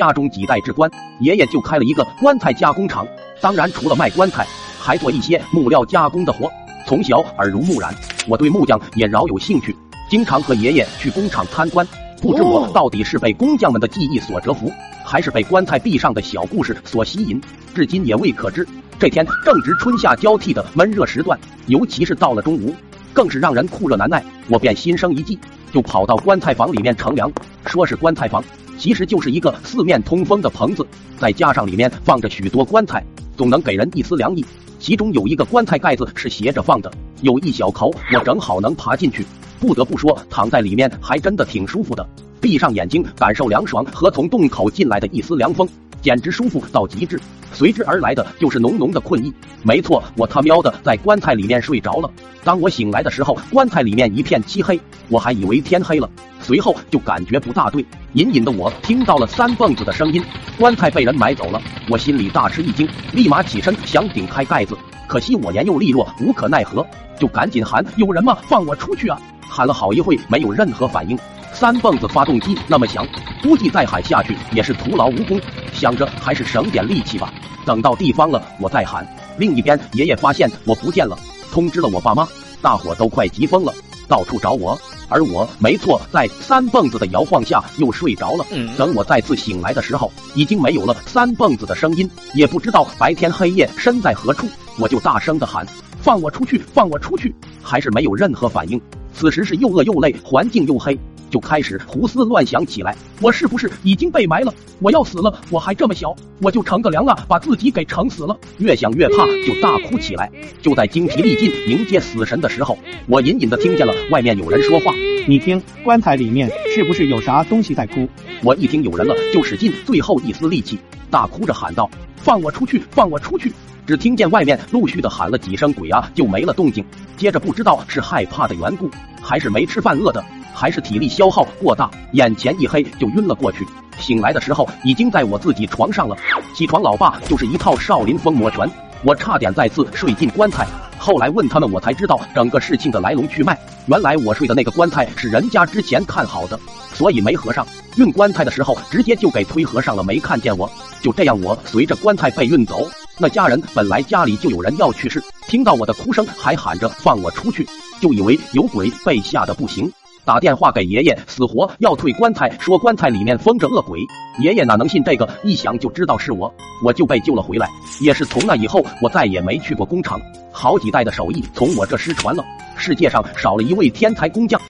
家中几代至官，爷爷就开了一个棺材加工厂。当然，除了卖棺材，还做一些木料加工的活。从小耳濡目染，我对木匠也饶有兴趣，经常和爷爷去工厂参观。不知我到底是被工匠们的技艺所折服，还是被棺材壁上的小故事所吸引，至今也未可知。这天正值春夏交替的闷热时段，尤其是到了中午，更是让人酷热难耐。我便心生一计，就跑到棺材房里面乘凉。说是棺材房，其实就是一个四面通风的棚子，再加上里面放着许多棺材，总能给人一丝凉意。其中有一个棺材盖子是斜着放的，有一小口，我正好能爬进去。不得不说，躺在里面还真的挺舒服的。闭上眼睛，感受凉爽和从洞口进来的一丝凉风，简直舒服到极致。随之而来的就是浓浓的困意。没错，我他喵的在棺材里面睡着了。当我醒来的时候，棺材里面一片漆黑，我还以为天黑了。随后就感觉不大对，隐隐的我听到了三蹦子的声音，棺材被人买走了。我心里大吃一惊，立马起身想顶开盖子，可惜我年幼力弱，无可奈何，就赶紧喊：“有人吗？放我出去啊！”喊了好一会，没有任何反应。三蹦子发动机那么响，估计再喊下去也是徒劳无功。想着还是省点力气吧，等到地方了我再喊。另一边，爷爷发现我不见了，通知了我爸妈，大伙都快急疯了，到处找我。而我，没错，在三蹦子的摇晃下又睡着了。等我再次醒来的时候，已经没有了三蹦子的声音，也不知道白天黑夜身在何处。我就大声的喊：“放我出去！放我出去！”还是没有任何反应。此时是又饿又累，环境又黑，就开始胡思乱想起来。我是不是已经被埋了？我要死了！我还这么小，我就乘个凉啊，把自己给撑死了。越想越怕，就大哭起来。就在精疲力尽迎接死神的时候，我隐隐的听见了外面有人说话。你听，棺材里面是不是有啥东西在哭？我一听有人了，就使尽最后一丝力气，大哭着喊道：“放我出去！放我出去！”只听见外面陆续的喊了几声“鬼啊”，就没了动静。接着不知道是害怕的缘故，还是没吃饭饿的，还是体力消耗过大，眼前一黑就晕了过去。醒来的时候已经在我自己床上了。起床，老爸就是一套少林风魔拳，我差点再次睡进棺材。后来问他们，我才知道整个事情的来龙去脉。原来我睡的那个棺材是人家之前看好的，所以没合上。运棺材的时候直接就给推合上了，没看见我。就这样，我随着棺材被运走。那家人本来家里就有人要去世，听到我的哭声还喊着放我出去，就以为有鬼，被吓得不行，打电话给爷爷，死活要退棺材，说棺材里面封着恶鬼。爷爷哪能信这个？一想就知道是我，我就被救了回来。也是从那以后，我再也没去过工厂，好几代的手艺从我这失传了，世界上少了一位天才工匠。